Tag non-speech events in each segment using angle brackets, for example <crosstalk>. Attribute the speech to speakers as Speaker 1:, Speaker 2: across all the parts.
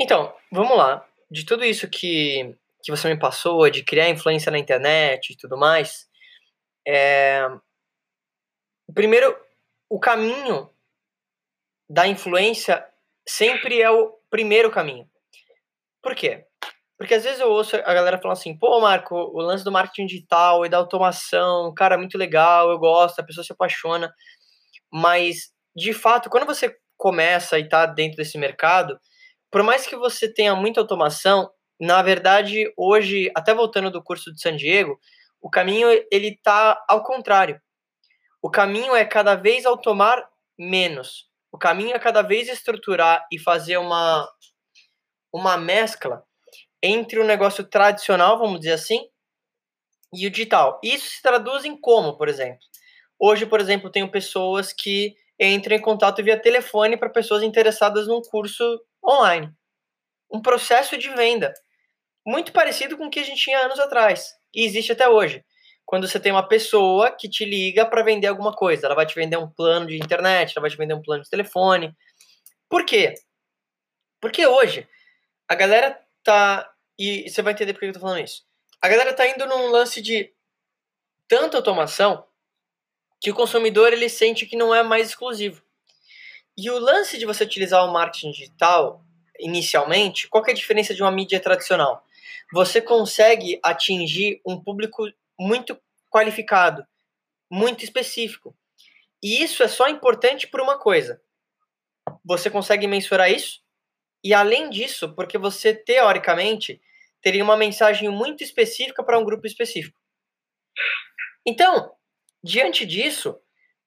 Speaker 1: Então, vamos lá. De tudo isso que, que você me passou, de criar influência na internet e tudo mais, é... primeiro, o caminho da influência sempre é o primeiro caminho. Por quê? Porque às vezes eu ouço a galera falando assim, pô, Marco, o lance do marketing digital e da automação, cara, é muito legal, eu gosto, a pessoa se apaixona. Mas, de fato, quando você começa e tá dentro desse mercado, por mais que você tenha muita automação, na verdade, hoje, até voltando do curso de San Diego, o caminho ele tá ao contrário. O caminho é cada vez automar menos. O caminho é cada vez estruturar e fazer uma uma mescla entre o negócio tradicional, vamos dizer assim, e o digital. Isso se traduz em como, por exemplo. Hoje, por exemplo, tenho pessoas que entram em contato via telefone para pessoas interessadas num curso online. Um processo de venda muito parecido com o que a gente tinha anos atrás e existe até hoje. Quando você tem uma pessoa que te liga para vender alguma coisa, ela vai te vender um plano de internet, ela vai te vender um plano de telefone. Por quê? Porque hoje a galera tá e você vai entender por que eu tô falando isso. A galera tá indo num lance de tanta automação que o consumidor ele sente que não é mais exclusivo. E o lance de você utilizar o marketing digital inicialmente, qual é a diferença de uma mídia tradicional? Você consegue atingir um público muito qualificado, muito específico. E isso é só importante por uma coisa. Você consegue mensurar isso? E além disso, porque você teoricamente teria uma mensagem muito específica para um grupo específico. Então, diante disso,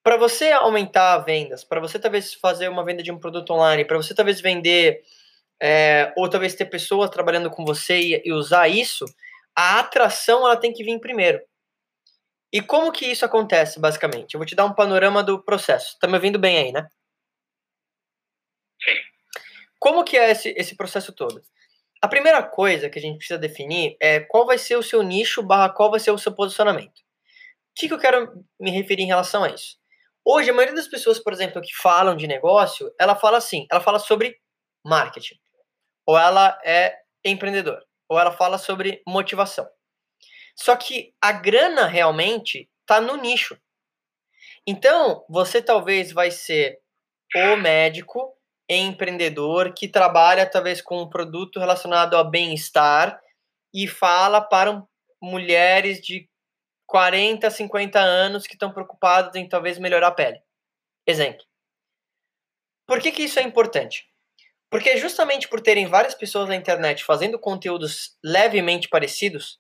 Speaker 1: para você aumentar vendas, para você talvez fazer uma venda de um produto online, para você talvez vender, é, ou talvez ter pessoas trabalhando com você e, e, usar isso, a atração ela tem que vir primeiro. E como que isso acontece, basicamente? Eu vou te dar um panorama do processo. Tá me ouvindo bem aí, né?
Speaker 2: Sim.
Speaker 1: Como que é esse, esse processo todo? A primeira coisa que a gente precisa definir é qual vai ser o seu nicho barra qual vai ser o seu posicionamento. O que, que eu quero me referir em relação a isso? Hoje, a maioria das pessoas, por exemplo, que falam de negócio, ela fala assim, ela fala sobre marketing, ou ela é empreendedor, ou ela fala sobre motivação. Só que a grana realmente está no nicho. Então, você talvez vai ser o médico empreendedor que trabalha talvez com um produto relacionado ao bem-estar e fala para mulheres de 40, 50 anos que estão preocupadas em talvez melhorar a pele. Exemplo. Por que, que isso é importante? Porque justamente por terem várias pessoas na internet fazendo conteúdos levemente parecidos,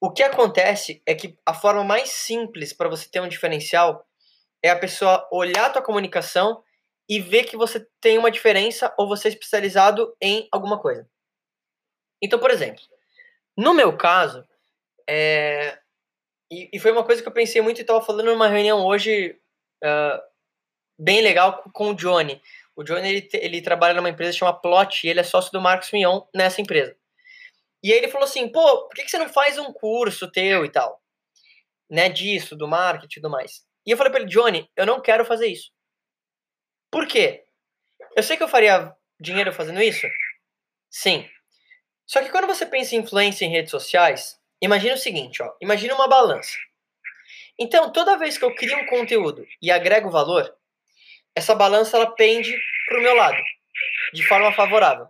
Speaker 1: o que acontece é que a forma mais simples para você ter um diferencial é a pessoa olhar a tua comunicação e ver que você tem uma diferença ou você é especializado em alguma coisa. Então, por exemplo, no meu caso, é... e, e, foi uma coisa que eu pensei muito e estava falando numa reunião hoje uh, bem legal com o Johnny. O Johnny ele, ele trabalha numa empresa chamada Plot e ele é sócio do Marcos Mion nessa empresa. E aí ele falou assim, pô, por que, que você não faz um curso teu e tal? Né, disso, do marketing e tudo mais. E eu falei para ele, Johnny, eu não quero fazer isso. Por quê? Eu sei que eu faria dinheiro fazendo isso? Sim. Só que quando você pensa em influência em redes sociais, imagina o seguinte, ó, imagina uma balança. Então, toda vez que eu crio um conteúdo e agrego valor, essa balança ela pende para o meu lado, de forma favorável.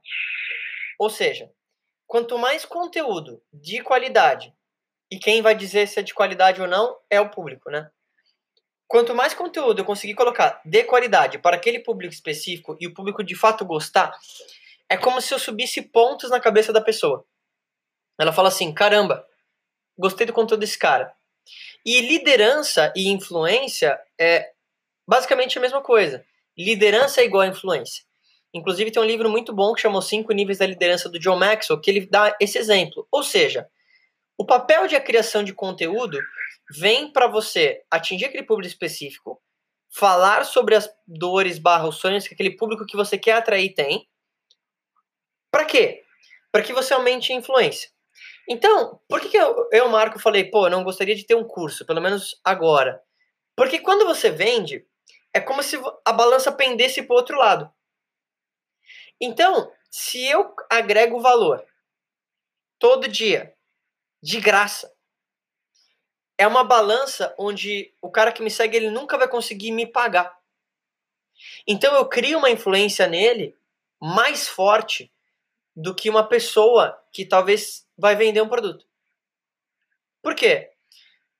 Speaker 1: Ou seja, quanto mais conteúdo de qualidade, e quem vai dizer se é de qualidade ou não é o público, né? Quanto mais conteúdo eu conseguir colocar de qualidade para aquele público específico e o público de fato gostar, é como se eu subisse pontos na cabeça da pessoa. Ela fala assim: caramba, gostei do conteúdo desse cara. E liderança e influência é basicamente a mesma coisa. Liderança é igual a influência. Inclusive, tem um livro muito bom que chama Os Cinco Níveis da Liderança do John Maxwell, que ele dá esse exemplo. Ou seja, o papel de a criação de conteúdo vem para você atingir aquele público específico, falar sobre as dores barra os sonhos que aquele público que você quer atrair tem. Para quê? Para que você aumente a influência. Então, por que, que eu, eu, Marco, falei, pô, eu não gostaria de ter um curso, pelo menos agora? Porque quando você vende, é como se a balança pendesse para o outro lado. Então, se eu agrego valor todo dia, de graça, é uma balança onde o cara que me segue ele nunca vai conseguir me pagar. Então eu crio uma influência nele mais forte do que uma pessoa que talvez vai vender um produto. Por quê?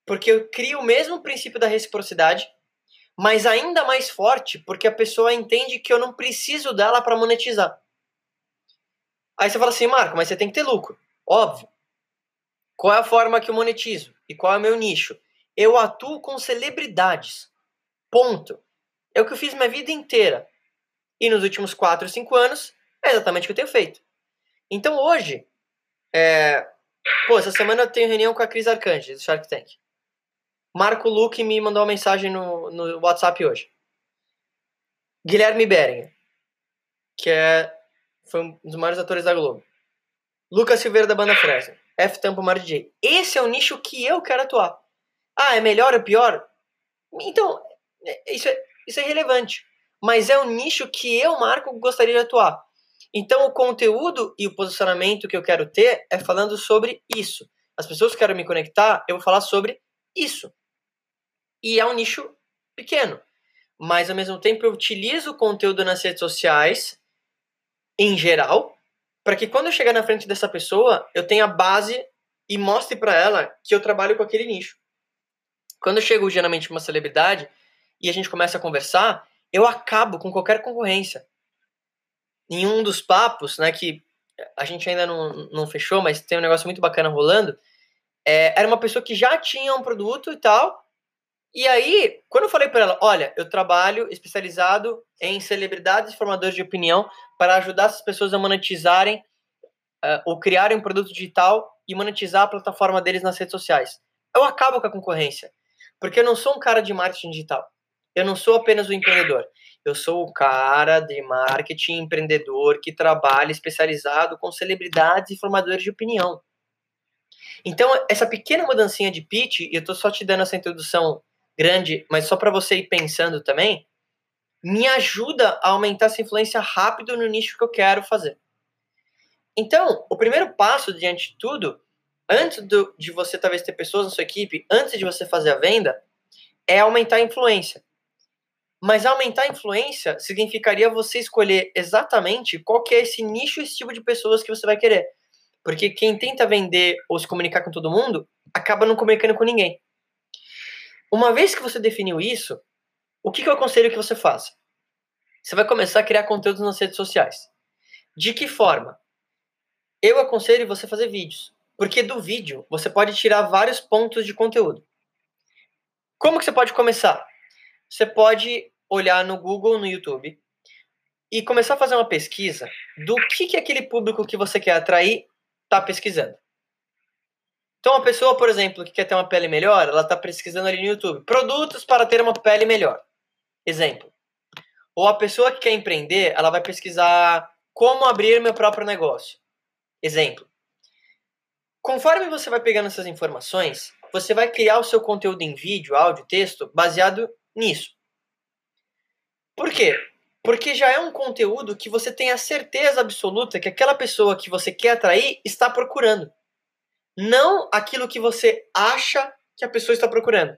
Speaker 1: Porque eu crio o mesmo princípio da reciprocidade, mas ainda mais forte, porque a pessoa entende que eu não preciso dela para monetizar. Aí você fala assim, Marco, mas você tem que ter lucro. Óbvio. Qual é a forma que eu monetizo? E qual é o meu nicho? Eu atuo com celebridades. Ponto. É o que eu fiz minha vida inteira. E nos últimos 4, 5 anos, é exatamente o que eu tenho feito. Então hoje, é... pô, essa semana eu tenho reunião com a Cris Arcanjo, do Shark Tank. Marco Luque me mandou uma mensagem no, no WhatsApp hoje. Guilherme Beringer, que é, foi um dos maiores atores da Globo. Lucas Silveira da banda Fresno. F Tampa Mar DJ. Esse é o nicho que eu quero atuar. Ah, é melhor ou pior? Então, é, isso é, isso é relevante. Mas é o nicho que eu, Marco, gostaria de atuar. Então, o conteúdo e o posicionamento que eu quero ter é falando sobre isso. As pessoas que querem me conectar, eu vou falar sobre isso. E é um nicho pequeno. Mas, ao mesmo tempo, eu utilizo o conteúdo nas redes sociais, em geral, para que quando eu chegar na frente dessa pessoa, eu tenha base e mostre para ela que eu trabalho com aquele nicho. Quando eu chego geralmente uma celebridade e a gente começa a conversar, eu acabo com qualquer concorrência. Em um dos papos, né, que a gente ainda não, não fechou, mas tem um negócio muito bacana rolando, é, era uma pessoa que já tinha um produto e tal, e aí, quando eu falei para ela, olha, eu trabalho especializado em celebridades formadores de opinião para ajudar essas pessoas a monetizarem uh, ou criarem um produto digital e monetizar a plataforma deles nas redes sociais. Eu acabo com a concorrência, porque eu não sou um cara de marketing digital. Eu não sou apenas o um empreendedor. Eu sou o cara de marketing empreendedor que trabalha especializado com celebridades e formadores de opinião. Então, essa pequena mudancinha de pitch, e eu estou só te dando essa introdução grande, mas só para você ir pensando também, me ajuda a aumentar essa influência rápido no nicho que eu quero fazer. Então, o primeiro passo diante de tudo, antes do, de você talvez ter pessoas na sua equipe, antes de você fazer a venda, é aumentar a influência. Mas aumentar a influência significaria você escolher exatamente qual que é esse nicho, esse tipo de pessoas que você vai querer. Porque quem tenta vender ou se comunicar com todo mundo, acaba não comunicando com ninguém. Uma vez que você definiu isso, o que, que eu aconselho que você faça? Você vai começar a criar conteúdos nas redes sociais. De que forma? Eu aconselho você fazer vídeos, porque do vídeo você pode tirar vários pontos de conteúdo. Como que você pode começar? Você pode olhar no Google, no YouTube e começar a fazer uma pesquisa do que, que aquele público que você quer atrair está pesquisando. Então, uma pessoa, por exemplo, que quer ter uma pele melhor, ela está pesquisando ali no YouTube produtos para ter uma pele melhor. Exemplo. Ou a pessoa que quer empreender, ela vai pesquisar como abrir meu próprio negócio. Exemplo. Conforme você vai pegando essas informações, você vai criar o seu conteúdo em vídeo, áudio, texto, baseado nisso. Por quê? Porque já é um conteúdo que você tem a certeza absoluta que aquela pessoa que você quer atrair está procurando não aquilo que você acha que a pessoa está procurando.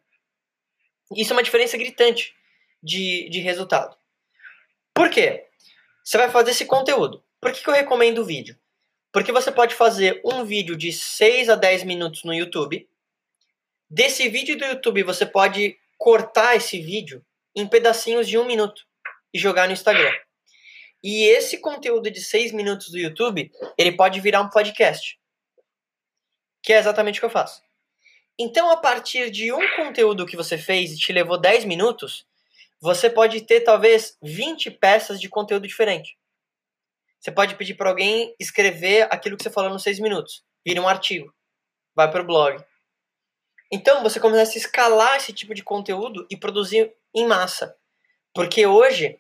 Speaker 1: Isso é uma diferença gritante de, de resultado. Por quê? Você vai fazer esse conteúdo. Por que, que eu recomendo o vídeo? Porque você pode fazer um vídeo de 6 a 10 minutos no YouTube. Desse vídeo do YouTube, você pode cortar esse vídeo em pedacinhos de um minuto e jogar no Instagram. E esse conteúdo de 6 minutos do YouTube, ele pode virar um podcast que é exatamente o que eu faço. Então, a partir de um conteúdo que você fez e te levou 10 minutos, você pode ter talvez 20 peças de conteúdo diferente. Você pode pedir para alguém escrever aquilo que você falou nos 6 minutos, vira um artigo, vai para o blog. Então, você começa a escalar esse tipo de conteúdo e produzir em massa. Porque hoje,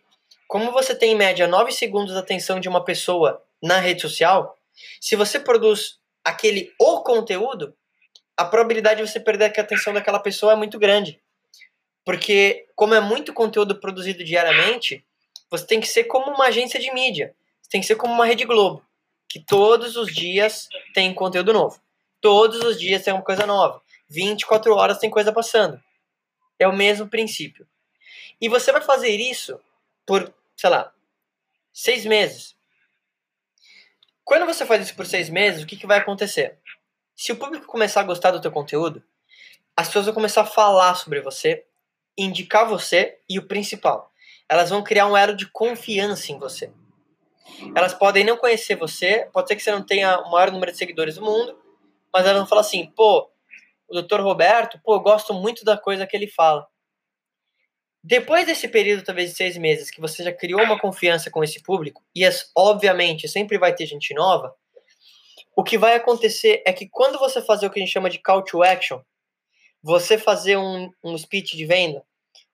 Speaker 1: como você tem em média 9 segundos de atenção de uma pessoa na rede social, se você produz aquele o conteúdo, a probabilidade de você perder a atenção daquela pessoa é muito grande. Porque, como é muito conteúdo produzido diariamente, você tem que ser como uma agência de mídia. Você tem que ser como uma Rede Globo, que todos os dias tem conteúdo novo. Todos os dias tem uma coisa nova. 24 horas tem coisa passando. É o mesmo princípio. E você vai fazer isso por, sei lá, seis meses. Quando você faz isso por seis meses, o que, que vai acontecer? Se o público começar a gostar do teu conteúdo, as pessoas vão começar a falar sobre você, indicar você e o principal, elas vão criar um elo de confiança em você. Elas podem não conhecer você, pode ser que você não tenha o maior número de seguidores do mundo, mas elas vão falar assim, pô, o Dr. Roberto, pô, eu gosto muito da coisa que ele fala. Depois desse período, talvez de seis meses, que você já criou uma confiança com esse público, e as, obviamente sempre vai ter gente nova, o que vai acontecer é que quando você fazer o que a gente chama de call to action, você fazer um, um speech de venda,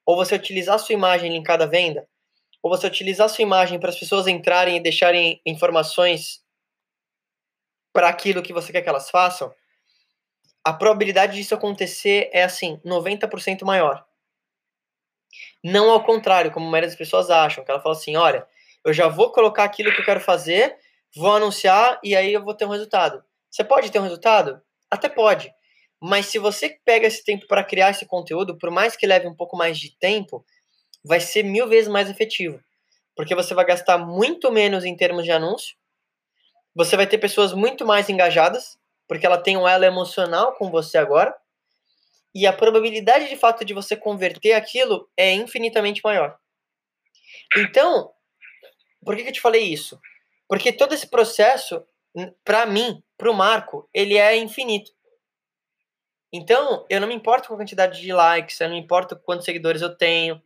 Speaker 1: ou você utilizar sua imagem linkada à venda, ou você utilizar sua imagem para as pessoas entrarem e deixarem informações para aquilo que você quer que elas façam, a probabilidade disso acontecer é assim, 90% maior. Não ao contrário, como a maioria das pessoas acham, que ela fala assim, olha, eu já vou colocar aquilo que eu quero fazer, vou anunciar e aí eu vou ter um resultado. Você pode ter um resultado? Até pode. Mas se você pega esse tempo para criar esse conteúdo, por mais que leve um pouco mais de tempo, vai ser mil vezes mais efetivo. Porque você vai gastar muito menos em termos de anúncio, você vai ter pessoas muito mais engajadas, porque ela tem um elo emocional com você agora, e a probabilidade de fato de você converter aquilo é infinitamente maior. Então, por que, que eu te falei isso? Porque todo esse processo, para mim, para o Marco, ele é infinito. Então, eu não me importo com a quantidade de likes, eu não me importo quantos seguidores eu tenho.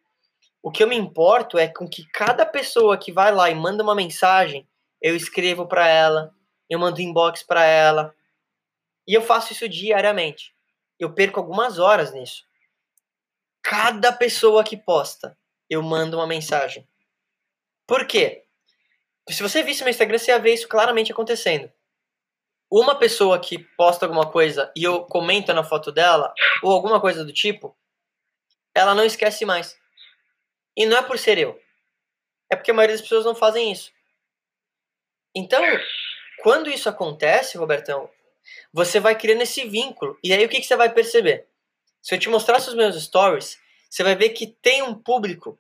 Speaker 1: O que eu me importo é com que cada pessoa que vai lá e manda uma mensagem, eu escrevo para ela, eu mando inbox para ela. E eu faço isso diariamente eu perco algumas horas nisso. Cada pessoa que posta, eu mando uma mensagem. Por quê? Se você visse meu Instagram, você ia ver isso claramente acontecendo. Uma pessoa que posta alguma coisa e eu comento na foto dela, ou alguma coisa do tipo, ela não esquece mais. E não é por ser eu. É porque a maioria das pessoas não fazem isso. Então, quando isso acontece, Robertão, você vai criando esse vínculo. E aí o que, que você vai perceber? Se eu te mostrar os meus stories, você vai ver que tem um público,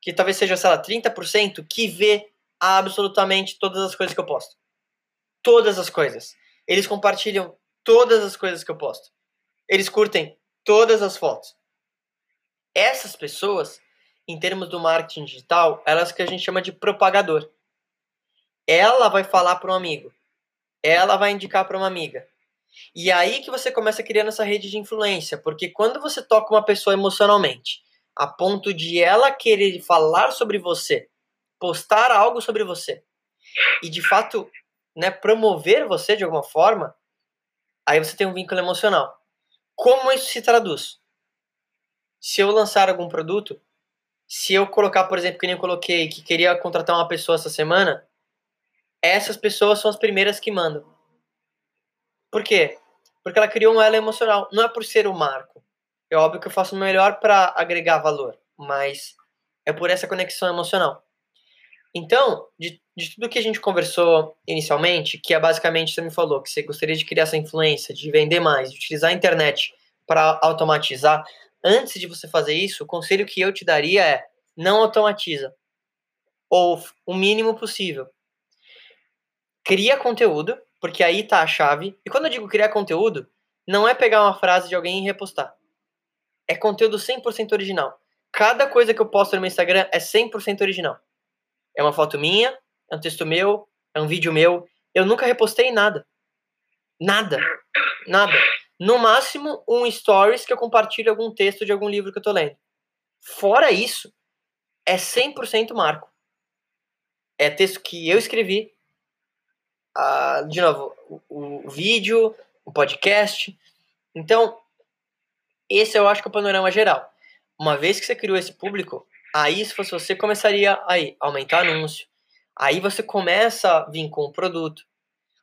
Speaker 1: que talvez seja, sei lá, 30%, que vê absolutamente todas as coisas que eu posto. Todas as coisas. Eles compartilham todas as coisas que eu posto. Eles curtem todas as fotos. Essas pessoas, em termos do marketing digital, elas que a gente chama de propagador. Ela vai falar para um amigo ela vai indicar para uma amiga. E aí que você começa a criar essa rede de influência, porque quando você toca uma pessoa emocionalmente, a ponto de ela querer falar sobre você, postar algo sobre você, e de fato, né, promover você de alguma forma, aí você tem um vínculo emocional. Como isso se traduz? Se eu lançar algum produto, se eu colocar, por exemplo, que nem eu coloquei, que queria contratar uma pessoa essa semana, essas pessoas são as primeiras que mandam. Por quê? Porque ela criou um elo emocional. Não é por ser o marco. É óbvio que eu faço o melhor para agregar valor, mas é por essa conexão emocional. Então, de, de tudo que a gente conversou inicialmente, que é basicamente você me falou que você gostaria de criar essa influência, de vender mais, de utilizar a internet para automatizar, antes de você fazer isso, o conselho que eu te daria é não automatiza. Ou o mínimo possível cria conteúdo, porque aí tá a chave. E quando eu digo criar conteúdo, não é pegar uma frase de alguém e repostar. É conteúdo 100% original. Cada coisa que eu posto no meu Instagram é 100% original. É uma foto minha, é um texto meu, é um vídeo meu. Eu nunca repostei nada. Nada. Nada. No máximo, um stories que eu compartilho algum texto de algum livro que eu tô lendo. Fora isso, é 100% marco. É texto que eu escrevi, a, de novo, o, o vídeo, o podcast. Então, esse eu acho que é o panorama geral. Uma vez que você criou esse público, aí se fosse você, começaria aí, aumentar anúncio. Aí você começa a vir com o produto.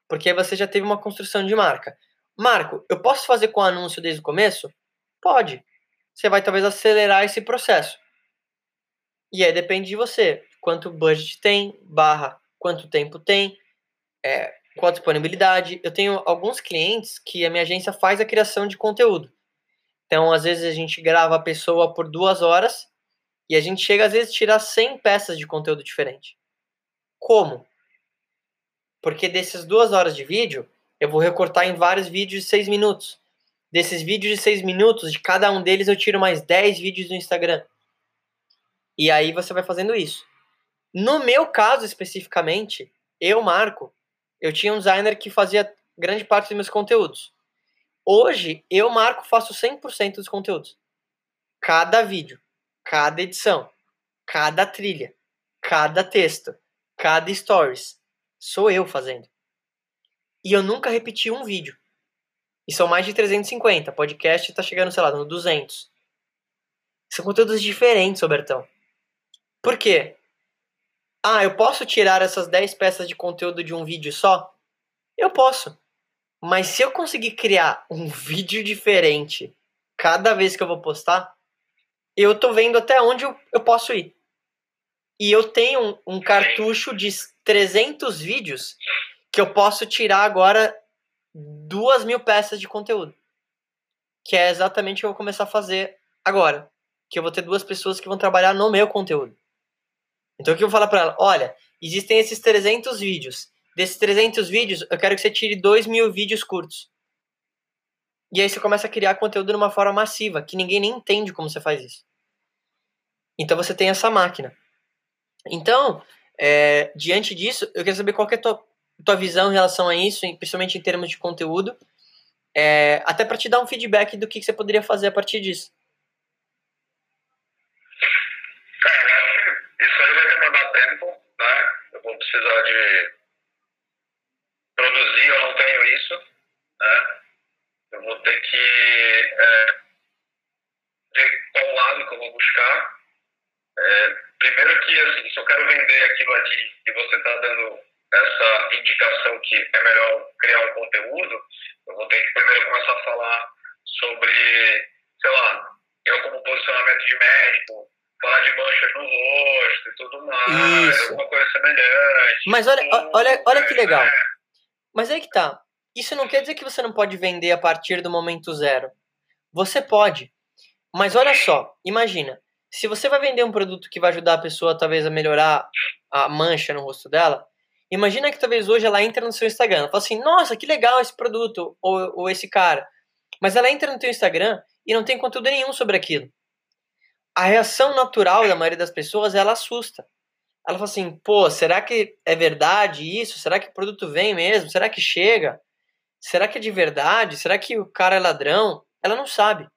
Speaker 1: Porque aí você já teve uma construção de marca. Marco, eu posso fazer com anúncio desde o começo? Pode. Você vai talvez acelerar esse processo. E aí depende de você. Quanto budget tem, barra quanto tempo tem, é, qual a disponibilidade. Eu tenho alguns clientes que a minha agência faz a criação de conteúdo. Então, às vezes, a gente grava a pessoa por duas horas e a gente chega, às vezes, a tirar 100 peças de conteúdo diferente. Como? Porque dessas duas horas de vídeo, eu vou recortar em vários vídeos de seis minutos. Desses vídeos de seis minutos, de cada um deles eu tiro mais 10 vídeos no Instagram. E aí você vai fazendo isso. No meu caso especificamente, eu, Marco, eu tinha um designer que fazia grande parte dos meus conteúdos. Hoje, eu, Marco, faço 100% dos conteúdos. Cada vídeo, cada edição, cada trilha, cada texto, cada stories. Sou eu fazendo. E eu nunca repeti um vídeo. E são mais de 350. Podcast tá chegando, sei lá, no 200. São conteúdos diferentes, Robertão. Por quê? Ah, eu posso tirar essas 10 peças de conteúdo de um vídeo só? Eu posso. Mas se eu conseguir criar um <laughs> vídeo diferente cada vez que eu vou postar, eu tô vendo até onde eu, eu posso ir. E eu tenho um, um cartucho de 300 vídeos que eu posso tirar agora duas mil peças de conteúdo. Que é exatamente o que eu vou começar a fazer agora. Que eu vou ter duas pessoas que vão trabalhar no meu conteúdo. Então o que eu vou falar para ela? Olha, existem esses 300 vídeos. Desses 300 vídeos, eu quero que você tire 2 mil vídeos curtos. E aí você começa a criar conteúdo de uma forma massiva, que ninguém nem entende como você faz isso. Então você tem essa máquina. Então, é, diante disso, eu quero saber qual que é a tua, tua visão em relação a isso, principalmente em termos de conteúdo, é, até para te dar um feedback do que, que você poderia fazer a partir disso.
Speaker 2: Precisar de produzir, eu não tenho isso, né? Eu vou ter que é, ver qual lado que eu vou buscar. É, primeiro que, assim, se eu quero vender aquilo ali e você está dando essa indicação que é melhor criar um conteúdo, eu vou ter que primeiro começar a falar sobre, sei lá, eu como posicionamento de médico, falar de manchas no rosto e tudo mais, Isso. alguma coisa semelhante.
Speaker 1: Mas olha, olha, olha que legal. Mas aí que tá. Isso não quer dizer que você não pode vender a partir do momento zero. Você pode. Mas olha só, imagina, se você vai vender um produto que vai ajudar a pessoa talvez a melhorar a mancha no rosto dela, imagina que talvez hoje ela entra no seu Instagram, ela fala assim, nossa, que legal esse produto ou, ou esse cara. Mas ela entra no teu Instagram e não tem conteúdo nenhum sobre aquilo a reação natural da maioria das pessoas ela assusta. Ela fala assim: pô, será que é verdade isso? Será que o produto vem mesmo? Será que chega? Será que é de verdade? Será que o cara é ladrão? Ela não sabe.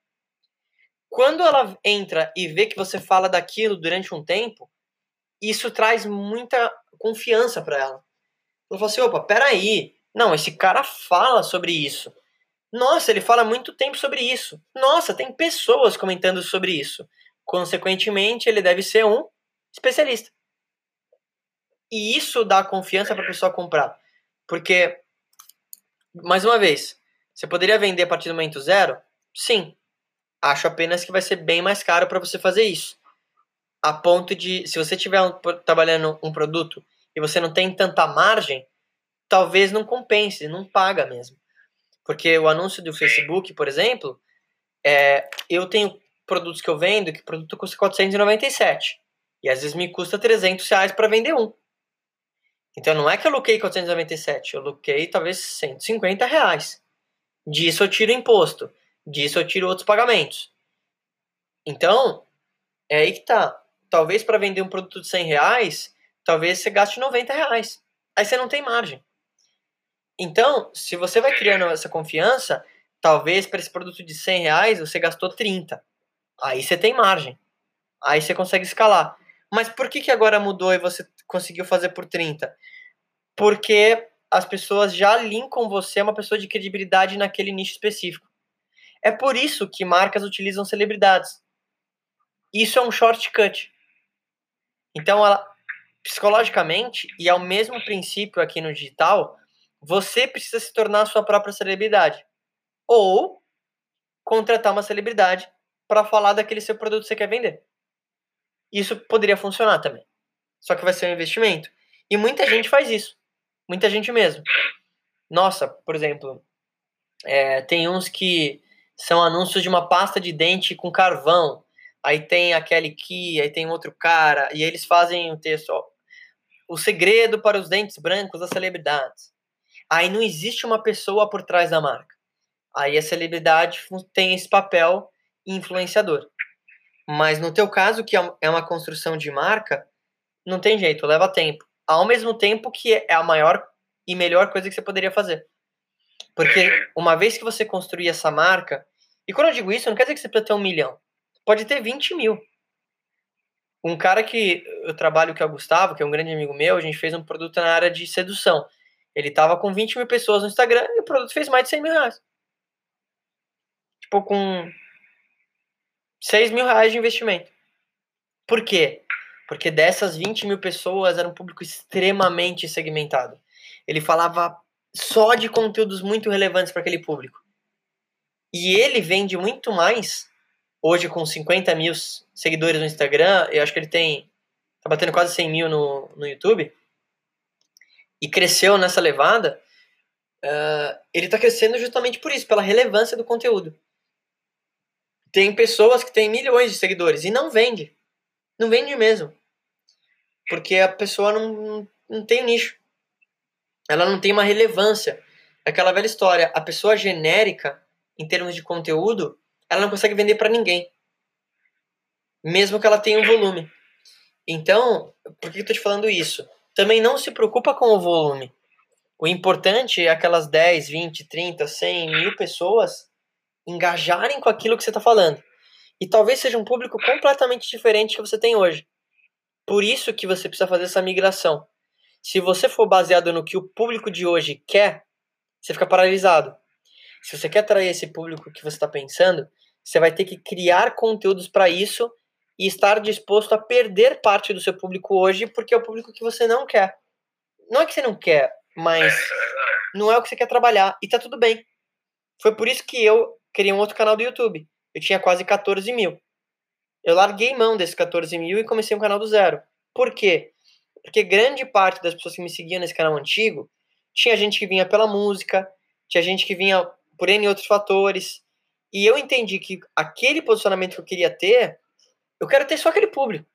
Speaker 1: Quando ela entra e vê que você fala daquilo durante um tempo, isso traz muita confiança para ela. Ela fala assim: opa, peraí. Não, esse cara fala sobre isso. Nossa, ele fala muito tempo sobre isso. Nossa, tem pessoas comentando sobre isso. Consequentemente, ele deve ser um especialista. E isso dá confiança para a pessoa comprar. Porque, mais uma vez, você poderia vender a partir do momento zero? Sim. Acho apenas que vai ser bem mais caro para você fazer isso. A ponto de, se você estiver um, trabalhando um produto e você não tem tanta margem, talvez não compense, não paga mesmo. Porque o anúncio do Facebook, por exemplo, é, eu tenho produtos que eu vendo que o produto custa 497. E às vezes me custa 300 reais para vender um. Então não é que eu luquei 497, eu luquei talvez 150 reais. Disso eu tiro imposto, disso eu tiro outros pagamentos. Então, é aí que tá. Talvez para vender um produto de 100 reais, talvez você gaste 90 reais. Aí você não tem margem. Então, se você vai criando essa confiança, talvez para esse produto de 100 reais você gastou 30. Aí você tem margem. Aí você consegue escalar. Mas por que, que agora mudou e você conseguiu fazer por 30? Porque as pessoas já linkam você a uma pessoa de credibilidade naquele nicho específico. É por isso que marcas utilizam celebridades. Isso é um shortcut. Então, ela, psicologicamente, e ao mesmo princípio aqui no digital, você precisa se tornar a sua própria celebridade. Ou contratar uma celebridade para falar daquele seu produto que você quer vender. Isso poderia funcionar também. Só que vai ser um investimento. E muita gente faz isso. Muita gente mesmo. Nossa, por exemplo, é, tem uns que são anúncios de uma pasta de dente com carvão. Aí tem aquele que, aí tem outro cara, e eles fazem o texto, ó, o segredo para os dentes brancos das celebridades. Aí não existe uma pessoa por trás da marca. Aí a celebridade tem esse papel influenciador. Mas no teu caso, que é, é uma construção de marca, não tem jeito, leva tempo. Ao mesmo tempo que é a maior e melhor coisa que você poderia fazer. Porque uma vez que você construir essa marca, e quando eu digo isso, não quer dizer que você precisa ter um milhão. Pode ter 20 mil. Um cara que eu trabalho, que é o Gustavo, que é um grande amigo meu, a gente fez um produto na área de sedução. Ele tava com 20 mil pessoas no Instagram e o produto fez mais de 100 mil reais. Tipo, com 6 mil reais de investimento. Por quê? Porque dessas 20 mil pessoas era um público extremamente segmentado. Ele falava só de conteúdos muito relevantes para aquele público. E ele vende muito mais, hoje com 50 mil seguidores no Instagram, eu acho que ele tem. tá batendo quase 100 mil no, no YouTube, e cresceu nessa levada. Uh, ele está crescendo justamente por isso, pela relevância do conteúdo. Tem pessoas que têm milhões de seguidores e não vende. Não vende mesmo. Porque a pessoa não, não tem nicho. Ela não tem uma relevância. Aquela velha história. A pessoa genérica, em termos de conteúdo, ela não consegue vender para ninguém. Mesmo que ela tenha um volume. Então, por que eu tô te falando isso? Também não se preocupa com o volume. O importante é aquelas 10, 20, 30, 100 mil pessoas engajarem com aquilo que você está falando. E talvez seja um público completamente diferente que você tem hoje. Por isso que você precisa fazer essa migração. Se você for baseado no que o público de hoje quer, você fica paralisado. Se você quer atrair esse público que você está pensando, você vai ter que criar conteúdos para isso e estar disposto a perder parte do seu público hoje, porque é o público que você não quer. Não é que você não quer, mas não é o que você quer trabalhar. E tá tudo bem. Foi por isso que eu criei um outro canal do YouTube. Eu tinha quase 14 mil. Eu larguei mão desses 14 mil e comecei um canal do zero. Por quê? Porque grande parte das pessoas que me seguiam nesse canal antigo tinha gente que vinha pela música, tinha gente que vinha por N outros fatores. E eu entendi que aquele posicionamento que eu queria ter, eu quero ter só aquele público.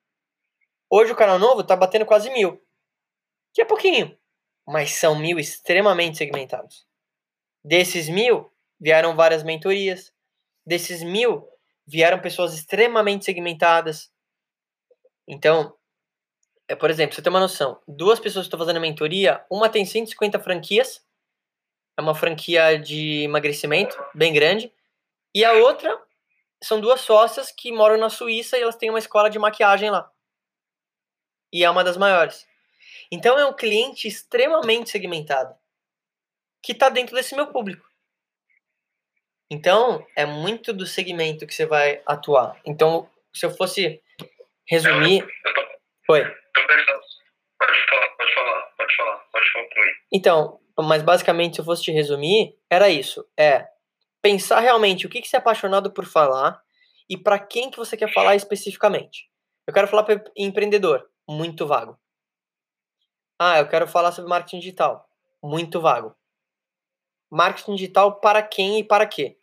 Speaker 1: Hoje o canal novo tá batendo quase mil. Que é pouquinho. Mas são mil extremamente segmentados. Desses mil, vieram várias mentorias. Desses mil, vieram pessoas extremamente segmentadas. Então, é, por exemplo, você tem uma noção, duas pessoas que estão fazendo mentoria, uma tem 150 franquias, é uma franquia de emagrecimento bem grande, e a outra são duas sócias que moram na Suíça e elas têm uma escola de maquiagem lá. E é uma das maiores. Então é um cliente extremamente segmentado que está dentro desse meu público. Então, é muito do segmento que você vai atuar. Então, se eu fosse resumir.
Speaker 2: Oi. Pode falar, pode falar, pode falar, pode concluir.
Speaker 1: Então, mas basicamente, se eu fosse te resumir, era isso. É pensar realmente o que, que você é apaixonado por falar e para quem que você quer falar especificamente. Eu quero falar para empreendedor, muito vago. Ah, eu quero falar sobre marketing digital, muito vago marketing digital para quem e para quê.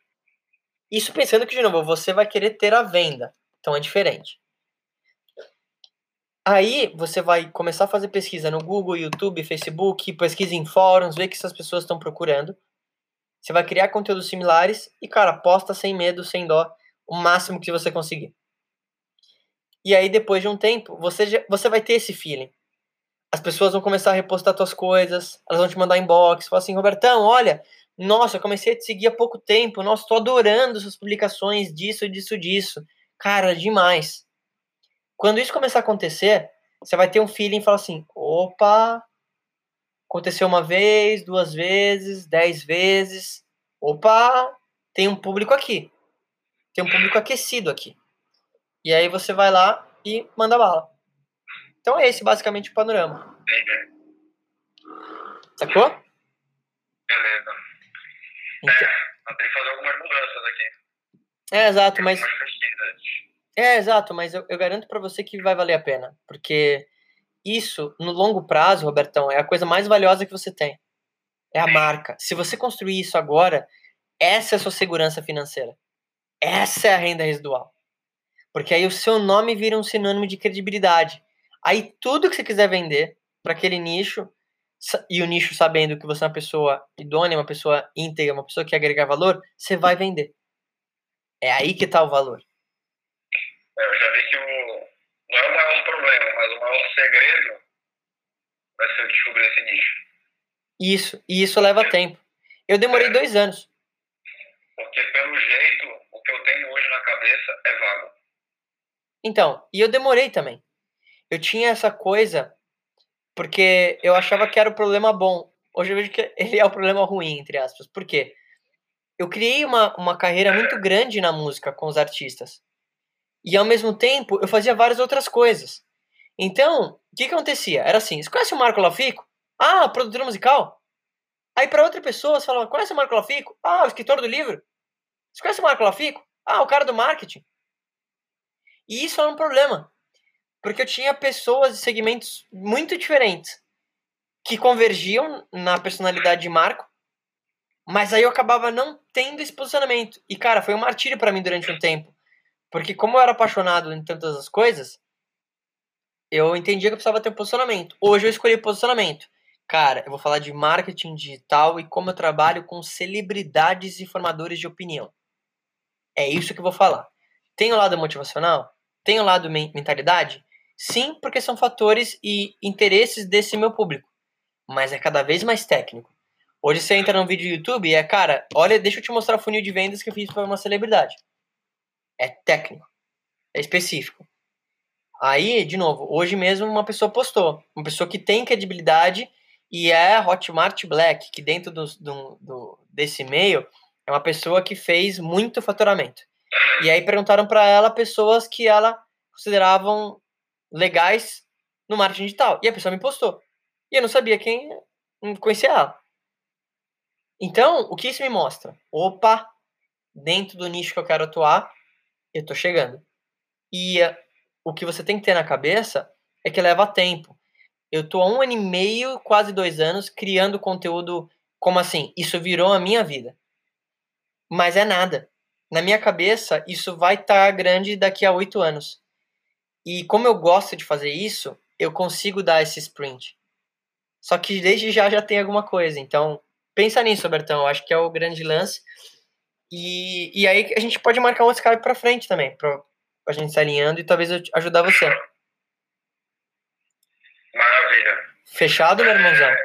Speaker 1: Isso pensando que, de novo, você vai querer ter a venda. Então é diferente. Aí você vai começar a fazer pesquisa no Google, YouTube, Facebook, pesquisa em fóruns, ver o que essas pessoas estão procurando. Você vai criar conteúdos similares e, cara, posta sem medo, sem dó, o máximo que você conseguir. E aí, depois de um tempo, você, já, você vai ter esse feeling. As pessoas vão começar a repostar suas coisas, elas vão te mandar inbox, falar assim, Robertão, olha, nossa, eu comecei a te seguir há pouco tempo. Nossa, tô adorando suas publicações disso, disso, disso. Cara, demais. Quando isso começar a acontecer, você vai ter um feeling e falar assim: opa, aconteceu uma vez, duas vezes, dez vezes. Opa, tem um público aqui. Tem um público aquecido aqui. E aí você vai lá e manda bala. Então é esse basicamente o panorama. Sacou?
Speaker 2: Beleza. Então... É, tem que fazer algumas mudanças aqui.
Speaker 1: É, exato, mas. É, exato, mas eu, eu garanto para você que vai valer a pena. Porque isso, no longo prazo, Robertão, é a coisa mais valiosa que você tem. É a marca. Se você construir isso agora, essa é a sua segurança financeira. Essa é a renda residual. Porque aí o seu nome vira um sinônimo de credibilidade. Aí tudo que você quiser vender para aquele nicho, e o nicho sabendo que você é uma pessoa idônea, uma pessoa íntegra, uma pessoa que agrega valor, você vai vender. É aí que está o valor.
Speaker 2: É, eu já vi que o, não é o maior problema, mas o maior segredo vai ser descobrir esse nicho.
Speaker 1: Isso, e isso leva tempo. Eu demorei é. dois anos.
Speaker 2: Porque pelo jeito, o que eu tenho hoje na cabeça é vago.
Speaker 1: Então, e eu demorei também. Eu tinha essa coisa porque eu achava que era o problema bom. Hoje eu vejo que ele é o problema ruim, entre aspas. Por quê? Eu criei uma, uma carreira muito grande na música com os artistas. E ao mesmo tempo eu fazia várias outras coisas. Então, o que, que acontecia? Era assim: você conhece o Marco Lafico? Ah, produtor musical. Aí para outra pessoa você falava: conhece o Marco Lafico? Ah, o escritor do livro. Você conhece o Marco Lafico? Ah, o cara do marketing. E isso era um problema. Porque eu tinha pessoas de segmentos muito diferentes que convergiam na personalidade de Marco, mas aí eu acabava não tendo esse posicionamento. E cara, foi um martírio para mim durante um tempo. Porque como eu era apaixonado em tantas as coisas, eu entendia que eu precisava ter um posicionamento. Hoje eu escolhi posicionamento. Cara, eu vou falar de marketing digital e como eu trabalho com celebridades e formadores de opinião. É isso que eu vou falar. Tem o lado motivacional? Tem o lado mentalidade? Sim, porque são fatores e interesses desse meu público. Mas é cada vez mais técnico. Hoje você entra num vídeo do YouTube e é, cara, olha, deixa eu te mostrar o funil de vendas que eu fiz para uma celebridade. É técnico. É específico. Aí, de novo, hoje mesmo uma pessoa postou. Uma pessoa que tem credibilidade e é Hotmart Black, que dentro do, do, do desse e-mail é uma pessoa que fez muito faturamento. E aí perguntaram para ela pessoas que ela consideravam legais no marketing digital. E a pessoa me postou. E eu não sabia quem não conhecia ela. Então, o que isso me mostra? Opa, dentro do nicho que eu quero atuar, eu tô chegando. E uh, o que você tem que ter na cabeça é que leva tempo. Eu tô há um ano e meio, quase dois anos, criando conteúdo como assim? Isso virou a minha vida. Mas é nada na minha cabeça, isso vai estar tá grande daqui a oito anos. E como eu gosto de fazer isso, eu consigo dar esse sprint. Só que desde já já tem alguma coisa. Então, pensa nisso, Bertão. Eu acho que é o grande lance. E, e aí a gente pode marcar um Skype pra frente também, pra, pra gente se alinhando e talvez eu ajudar você.
Speaker 2: Maravilha.
Speaker 1: Fechado, meu irmãozão?